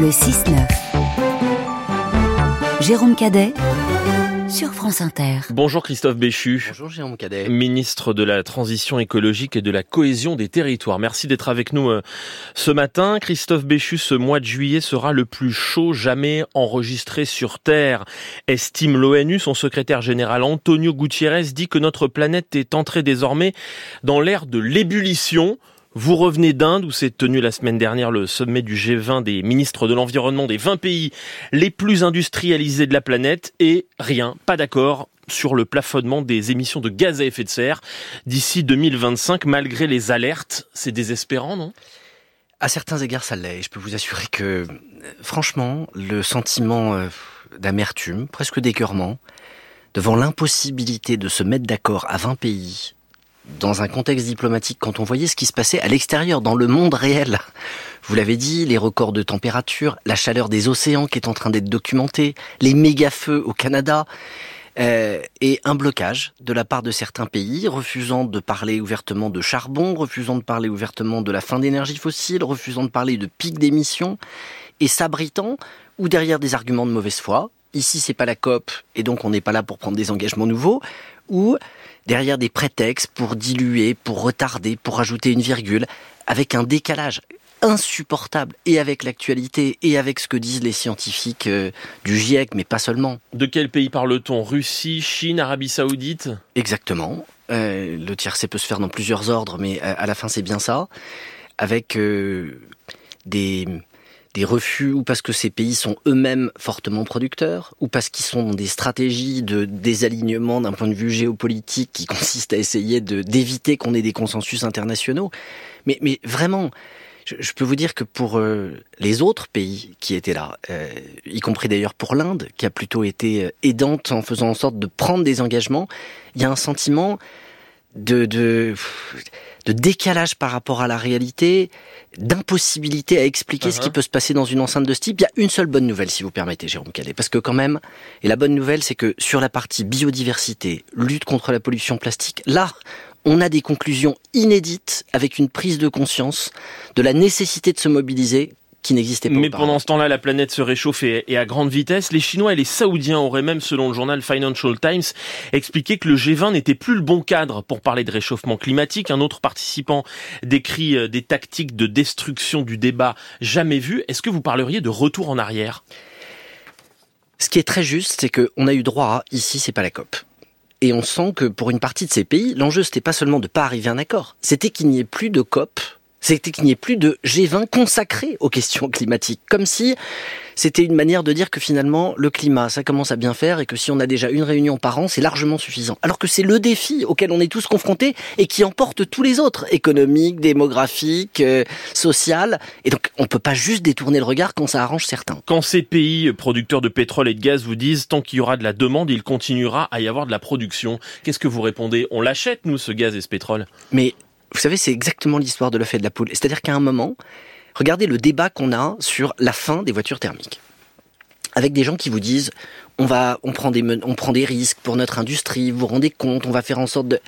Le 6-9. Jérôme Cadet sur France Inter. Bonjour Christophe Béchu. Bonjour Jérôme Cadet. Ministre de la Transition écologique et de la cohésion des territoires. Merci d'être avec nous euh, ce matin. Christophe Béchu, ce mois de juillet sera le plus chaud jamais enregistré sur Terre, estime l'ONU. Son secrétaire général Antonio Gutiérrez dit que notre planète est entrée désormais dans l'ère de l'ébullition. Vous revenez d'Inde où s'est tenu la semaine dernière le sommet du G20 des ministres de l'environnement des 20 pays les plus industrialisés de la planète et rien, pas d'accord sur le plafonnement des émissions de gaz à effet de serre d'ici 2025 malgré les alertes. C'est désespérant, non? À certains égards, ça l'est. Je peux vous assurer que, franchement, le sentiment euh, d'amertume, presque d'écœurement, devant l'impossibilité de se mettre d'accord à 20 pays dans un contexte diplomatique, quand on voyait ce qui se passait à l'extérieur, dans le monde réel, vous l'avez dit, les records de température, la chaleur des océans qui est en train d'être documentée, les méga-feux au Canada, euh, et un blocage de la part de certains pays, refusant de parler ouvertement de charbon, refusant de parler ouvertement de la fin d'énergie fossile, refusant de parler de pic d'émissions, et s'abritant ou derrière des arguments de mauvaise foi. Ici, c'est pas la COP, et donc on n'est pas là pour prendre des engagements nouveaux, ou derrière des prétextes pour diluer, pour retarder, pour ajouter une virgule, avec un décalage insupportable et avec l'actualité et avec ce que disent les scientifiques euh, du GIEC, mais pas seulement. De quel pays parle-t-on? Russie, Chine, Arabie Saoudite? Exactement. Euh, le tiercé peut se faire dans plusieurs ordres, mais à, à la fin c'est bien ça. Avec euh, des des refus ou parce que ces pays sont eux-mêmes fortement producteurs ou parce qu'ils sont dans des stratégies de désalignement d'un point de vue géopolitique qui consiste à essayer d'éviter qu'on ait des consensus internationaux. Mais, mais vraiment, je, peux vous dire que pour euh, les autres pays qui étaient là, euh, y compris d'ailleurs pour l'Inde, qui a plutôt été euh, aidante en faisant en sorte de prendre des engagements, il y a un sentiment de de décalage par rapport à la réalité, d'impossibilité à expliquer uh -huh. ce qui peut se passer dans une enceinte de ce type. Il y a une seule bonne nouvelle, si vous permettez, Jérôme Cadet, parce que quand même, et la bonne nouvelle, c'est que sur la partie biodiversité, lutte contre la pollution plastique, là, on a des conclusions inédites avec une prise de conscience de la nécessité de se mobiliser qui n'existait pas. Mais pendant ce temps-là, la planète se réchauffe et, et, à grande vitesse. Les Chinois et les Saoudiens auraient même, selon le journal Financial Times, expliqué que le G20 n'était plus le bon cadre pour parler de réchauffement climatique. Un autre participant décrit euh, des tactiques de destruction du débat jamais vues. Est-ce que vous parleriez de retour en arrière? Ce qui est très juste, c'est qu'on a eu droit à ici, c'est pas la COP. Et on sent que pour une partie de ces pays, l'enjeu c'était pas seulement de pas arriver à un accord, c'était qu'il n'y ait plus de COP c'était qu'il n'y ait plus de G20 consacré aux questions climatiques, comme si c'était une manière de dire que finalement le climat, ça commence à bien faire et que si on a déjà une réunion par an, c'est largement suffisant. Alors que c'est le défi auquel on est tous confrontés et qui emporte tous les autres, économiques, démographiques, euh, social. Et donc on peut pas juste détourner le regard quand ça arrange certains. Quand ces pays producteurs de pétrole et de gaz vous disent tant qu'il y aura de la demande, il continuera à y avoir de la production, qu'est-ce que vous répondez? On l'achète nous ce gaz et ce pétrole? Mais vous savez, c'est exactement l'histoire de l'œuf et de la poule. C'est-à-dire qu'à un moment, regardez le débat qu'on a sur la fin des voitures thermiques. Avec des gens qui vous disent, on va, on prend des, on prend des risques pour notre industrie, vous vous rendez compte, on va faire en sorte de...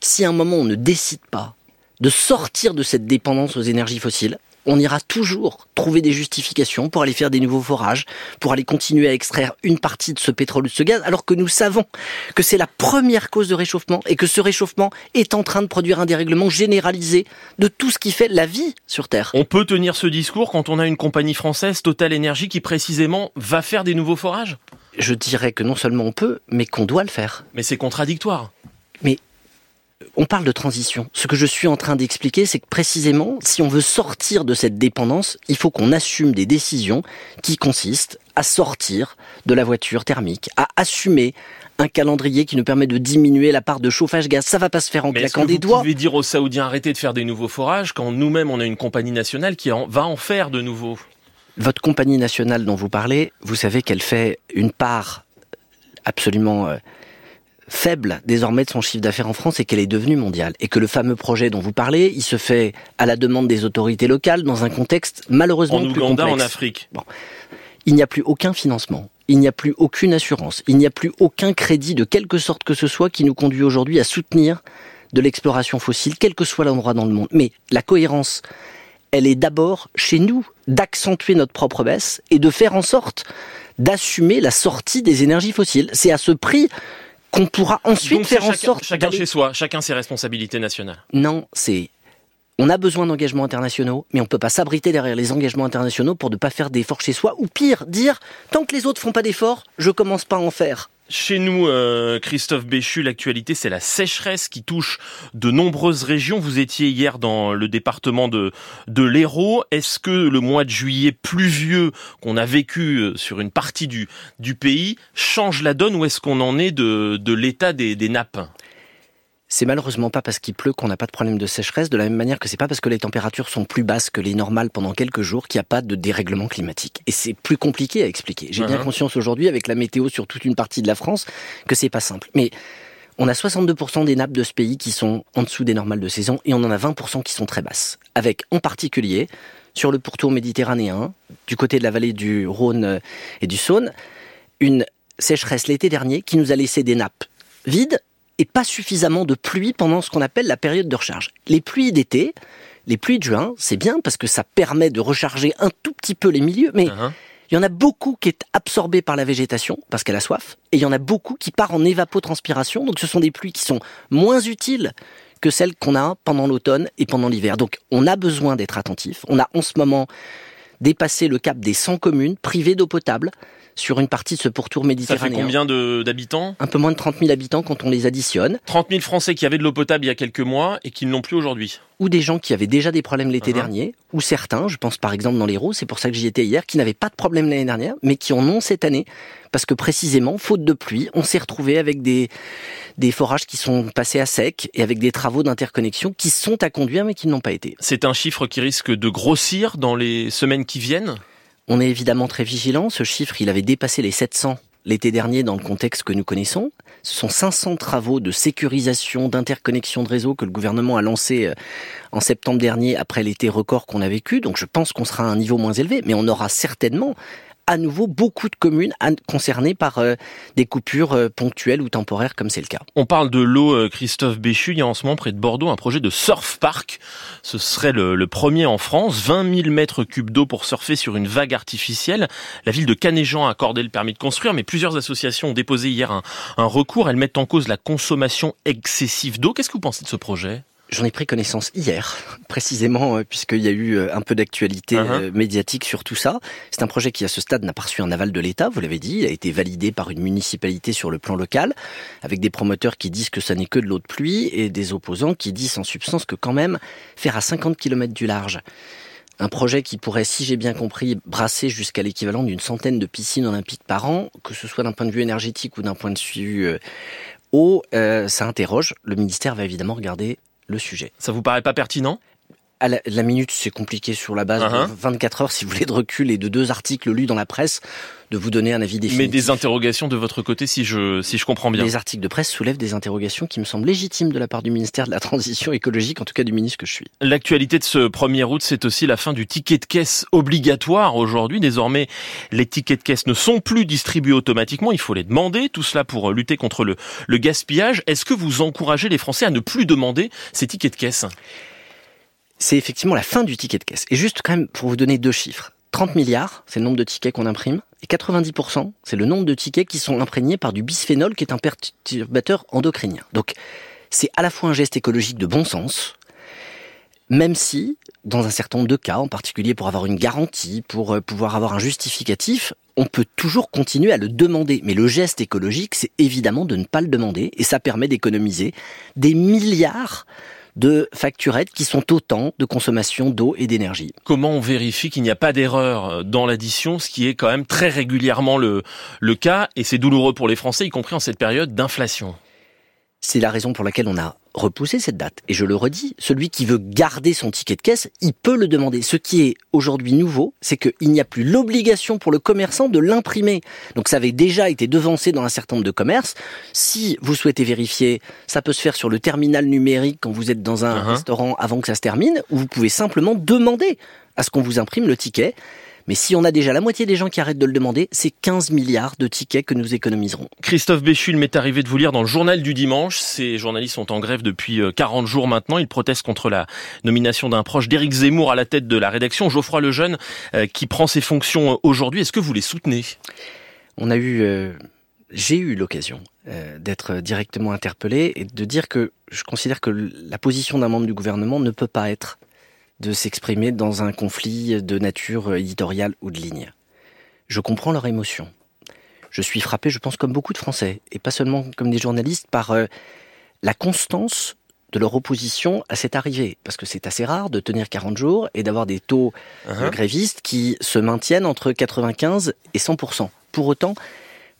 Si à un moment on ne décide pas de sortir de cette dépendance aux énergies fossiles, on ira toujours trouver des justifications pour aller faire des nouveaux forages, pour aller continuer à extraire une partie de ce pétrole ou de ce gaz, alors que nous savons que c'est la première cause de réchauffement et que ce réchauffement est en train de produire un dérèglement généralisé de tout ce qui fait la vie sur Terre. On peut tenir ce discours quand on a une compagnie française, Total Energy, qui précisément va faire des nouveaux forages? Je dirais que non seulement on peut, mais qu'on doit le faire. Mais c'est contradictoire. On parle de transition. Ce que je suis en train d'expliquer, c'est que précisément, si on veut sortir de cette dépendance, il faut qu'on assume des décisions qui consistent à sortir de la voiture thermique, à assumer un calendrier qui nous permet de diminuer la part de chauffage gaz. Ça va pas se faire en Mais claquant que des vous doigts. pouvez dire aux Saoudiens arrêtez de faire des nouveaux forages quand nous-mêmes on a une compagnie nationale qui en, va en faire de nouveaux? Votre compagnie nationale dont vous parlez, vous savez qu'elle fait une part absolument euh, faible désormais de son chiffre d'affaires en France et qu'elle est devenue mondiale. Et que le fameux projet dont vous parlez, il se fait à la demande des autorités locales dans un contexte malheureusement En plus Ouganda, complexe. en Afrique. Bon. Il n'y a plus aucun financement. Il n'y a plus aucune assurance. Il n'y a plus aucun crédit de quelque sorte que ce soit qui nous conduit aujourd'hui à soutenir de l'exploration fossile, quel que soit l'endroit dans le monde. Mais la cohérence, elle est d'abord chez nous, d'accentuer notre propre baisse et de faire en sorte d'assumer la sortie des énergies fossiles. C'est à ce prix qu'on pourra ensuite faire en sorte. Chacun chez soi, chacun ses responsabilités nationales. Non, c'est on a besoin d'engagements internationaux, mais on ne peut pas s'abriter derrière les engagements internationaux pour ne pas faire d'efforts chez soi, ou pire, dire tant que les autres font pas d'efforts, je commence pas à en faire. Chez nous, euh, Christophe Béchu, l'actualité, c'est la sécheresse qui touche de nombreuses régions. Vous étiez hier dans le département de, l'Hérault. Est-ce que le mois de juillet pluvieux qu'on a vécu euh, sur une partie du, du pays change la donne ou est-ce qu'on en est de, de l'état des, des nappes? C'est malheureusement pas parce qu'il pleut qu'on n'a pas de problème de sécheresse, de la même manière que c'est pas parce que les températures sont plus basses que les normales pendant quelques jours qu'il n'y a pas de dérèglement climatique. Et c'est plus compliqué à expliquer. J'ai bien uh-huh. conscience aujourd'hui, avec la météo sur toute une partie de la France, que c'est pas simple. Mais on a 62% des nappes de ce pays qui sont en dessous des normales de saison et on en a 20% qui sont très basses. Avec en particulier, sur le pourtour méditerranéen, du côté de la vallée du Rhône et du Saône, une sécheresse l'été dernier qui nous a laissé des nappes vides et pas suffisamment de pluie pendant ce qu'on appelle la période de recharge. Les pluies d'été, les pluies de juin, c'est bien parce que ça permet de recharger un tout petit peu les milieux, mais uh-huh. il y en a beaucoup qui est absorbé par la végétation parce qu'elle a soif, et il y en a beaucoup qui part en évapotranspiration, donc ce sont des pluies qui sont moins utiles que celles qu'on a pendant l'automne et pendant l'hiver. Donc on a besoin d'être attentif. On a en ce moment dépassé le cap des 100 communes privées d'eau potable sur une partie de ce pourtour méditerranéen. Ça fait combien d'habitants Un peu moins de 30 000 habitants quand on les additionne. 30 000 Français qui avaient de l'eau potable il y a quelques mois et qui ne l'ont plus aujourd'hui. Ou des gens qui avaient déjà des problèmes l'été uh-huh. dernier, ou certains, je pense par exemple dans l'Hérault, c'est pour ça que j'y étais hier, qui n'avaient pas de problème l'année dernière, mais qui en ont cette année, parce que précisément, faute de pluie, on s'est retrouvé avec des, des forages qui sont passés à sec et avec des travaux d'interconnexion qui sont à conduire mais qui n'ont pas été. C'est un chiffre qui risque de grossir dans les semaines qui viennent? On est évidemment très vigilant. Ce chiffre, il avait dépassé les 700 l'été dernier dans le contexte que nous connaissons. Ce sont 500 travaux de sécurisation, d'interconnexion de réseau que le gouvernement a lancé euh, en septembre dernier après l'été record qu'on a vécu. Donc je pense qu'on sera à un niveau moins élevé, mais on aura certainement à nouveau beaucoup de communes concernées par euh, des coupures euh, ponctuelles ou temporaires comme c'est le cas. On parle de l'eau, euh, Christophe Béchu, il y a en ce moment près de Bordeaux un projet de surf park. Ce serait le, premier en France, 20 000 mètres cubes d'eau pour surfer sur une vague artificielle. La ville de Canéjan a accordé le permis de construire, mais plusieurs associations ont déposé hier un recours. Elles mettent en cause la consommation excessive d'eau. Qu'est-ce que vous pensez de ce projet? J'en ai pris connaissance hier, précisément, euh, puisqu'il y a eu euh, un peu d'actualité uh-huh. euh, médiatique sur tout ça. C'est un projet qui, à ce stade, n'a pas reçu un aval de l'État, vous l'avez dit. Il a été validé par une municipalité sur le plan local, avec des promoteurs qui disent que ça n'est que de l'eau de pluie et des opposants qui disent en substance que quand même, faire à 50 km du large, un projet qui pourrait, si j'ai bien compris, brasser jusqu'à l'équivalent d'une centaine de piscines olympiques par an, que ce soit d'un point de vue énergétique ou d'un point de vue eau, ça interroge. Le ministère va évidemment regarder le sujet. Ça vous paraît pas pertinent? À la, minute, c'est compliqué sur la base de 24 uh-huh. heures, si vous voulez, de recul et de deux articles lus dans la presse, de vous donner un avis définitif. Mais des interrogations de votre côté, si je, si je comprends bien. Les articles de presse soulèvent des interrogations qui me semblent légitimes de la part du ministère de la Transition écologique, en tout cas du ministre que je suis. L'actualité de ce 1er août, c'est aussi la fin du ticket de caisse obligatoire aujourd'hui. Désormais, les tickets de caisse ne sont plus distribués automatiquement, il faut les demander. Tout cela pour lutter contre le, le gaspillage. Est-ce que vous encouragez les Français à ne plus demander ces tickets de caisse? C'est effectivement la fin du ticket de caisse. Et juste quand même pour vous donner deux chiffres. 30 milliards, c'est le nombre de tickets qu'on imprime, et 90%, c'est le nombre de tickets qui sont imprégnés par du bisphénol, qui est un perturbateur endocrinien. Donc, c'est à la fois un geste écologique de bon sens, même si, dans un certain nombre de cas, en particulier pour avoir une garantie, pour euh, pouvoir avoir un justificatif, on peut toujours continuer à le demander. Mais le geste écologique, c'est évidemment de ne pas le demander, et ça permet d'économiser des milliards de facturettes qui sont autant de consommation d'eau et d'énergie. Comment on vérifie qu'il n'y a pas d'erreur dans l'addition, ce qui est quand même très régulièrement le, le cas, et c'est douloureux pour les Français, y compris en cette période d'inflation? C'est la raison pour laquelle on a repoussé cette date. Et je le redis, celui qui veut garder son ticket de caisse, il peut le demander. Ce qui est aujourd'hui nouveau, c'est qu'il n'y a plus l'obligation pour le commerçant de l'imprimer. Donc ça avait déjà été devancé dans un certain nombre de commerces. Si vous souhaitez vérifier, ça peut se faire sur le terminal numérique quand vous êtes dans un uh-huh. restaurant avant que ça se termine, ou vous pouvez simplement demander à ce qu'on vous imprime le ticket Mais si on a déjà la moitié des gens qui arrêtent de le demander, c'est 15 milliards de tickets que nous économiserons. Christophe Béchu, il m'est arrivé de vous lire dans le journal du dimanche. Ces journalistes sont en grève depuis 40 euh, jours maintenant. Ils protestent contre la nomination d'un proche d'Éric Zemmour à la tête de la rédaction, Geoffroy Lejeune, euh, qui prend ses fonctions euh, aujourd'hui. Est-ce que vous les soutenez? On a eu, j'ai eu l'occasion d'être directement interpellé et de dire que je considère que la position d'un membre du gouvernement ne peut pas être de s'exprimer dans un conflit de nature éditoriale ou de ligne. Je comprends leur émotion. Je suis frappé, je pense, comme beaucoup de Français, et pas seulement comme des journalistes, par euh, la constance de leur opposition à cette arrivée. Parce que c'est assez rare de tenir 40 jours et d'avoir des taux de uh-huh. grévistes qui se maintiennent entre 95 et 100%. Pour autant,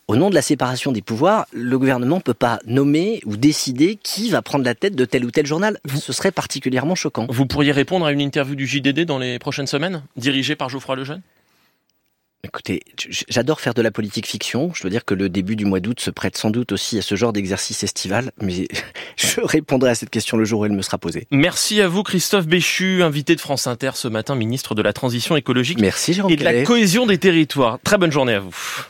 au nom de la séparation des pouvoirs, le gouvernement ne peut pas nommer ou décider qui va prendre la tête de tel ou tel journal. Ce serait particulièrement choquant. Vous pourriez répondre à une interview du JDD dans les prochaines semaines, dirigée par Geoffroy Lejeune? Écoutez, j'adore faire de la politique fiction. Je dois dire que le début du mois d'août se prête sans doute aussi à ce genre d'exercice estival, mais je répondrai à cette question le jour où elle me sera posée. Merci à vous, Christophe Béchu, invité de France Inter ce matin, ministre de la Transition écologique Merci, et de la cohésion des territoires. Très bonne journée à vous.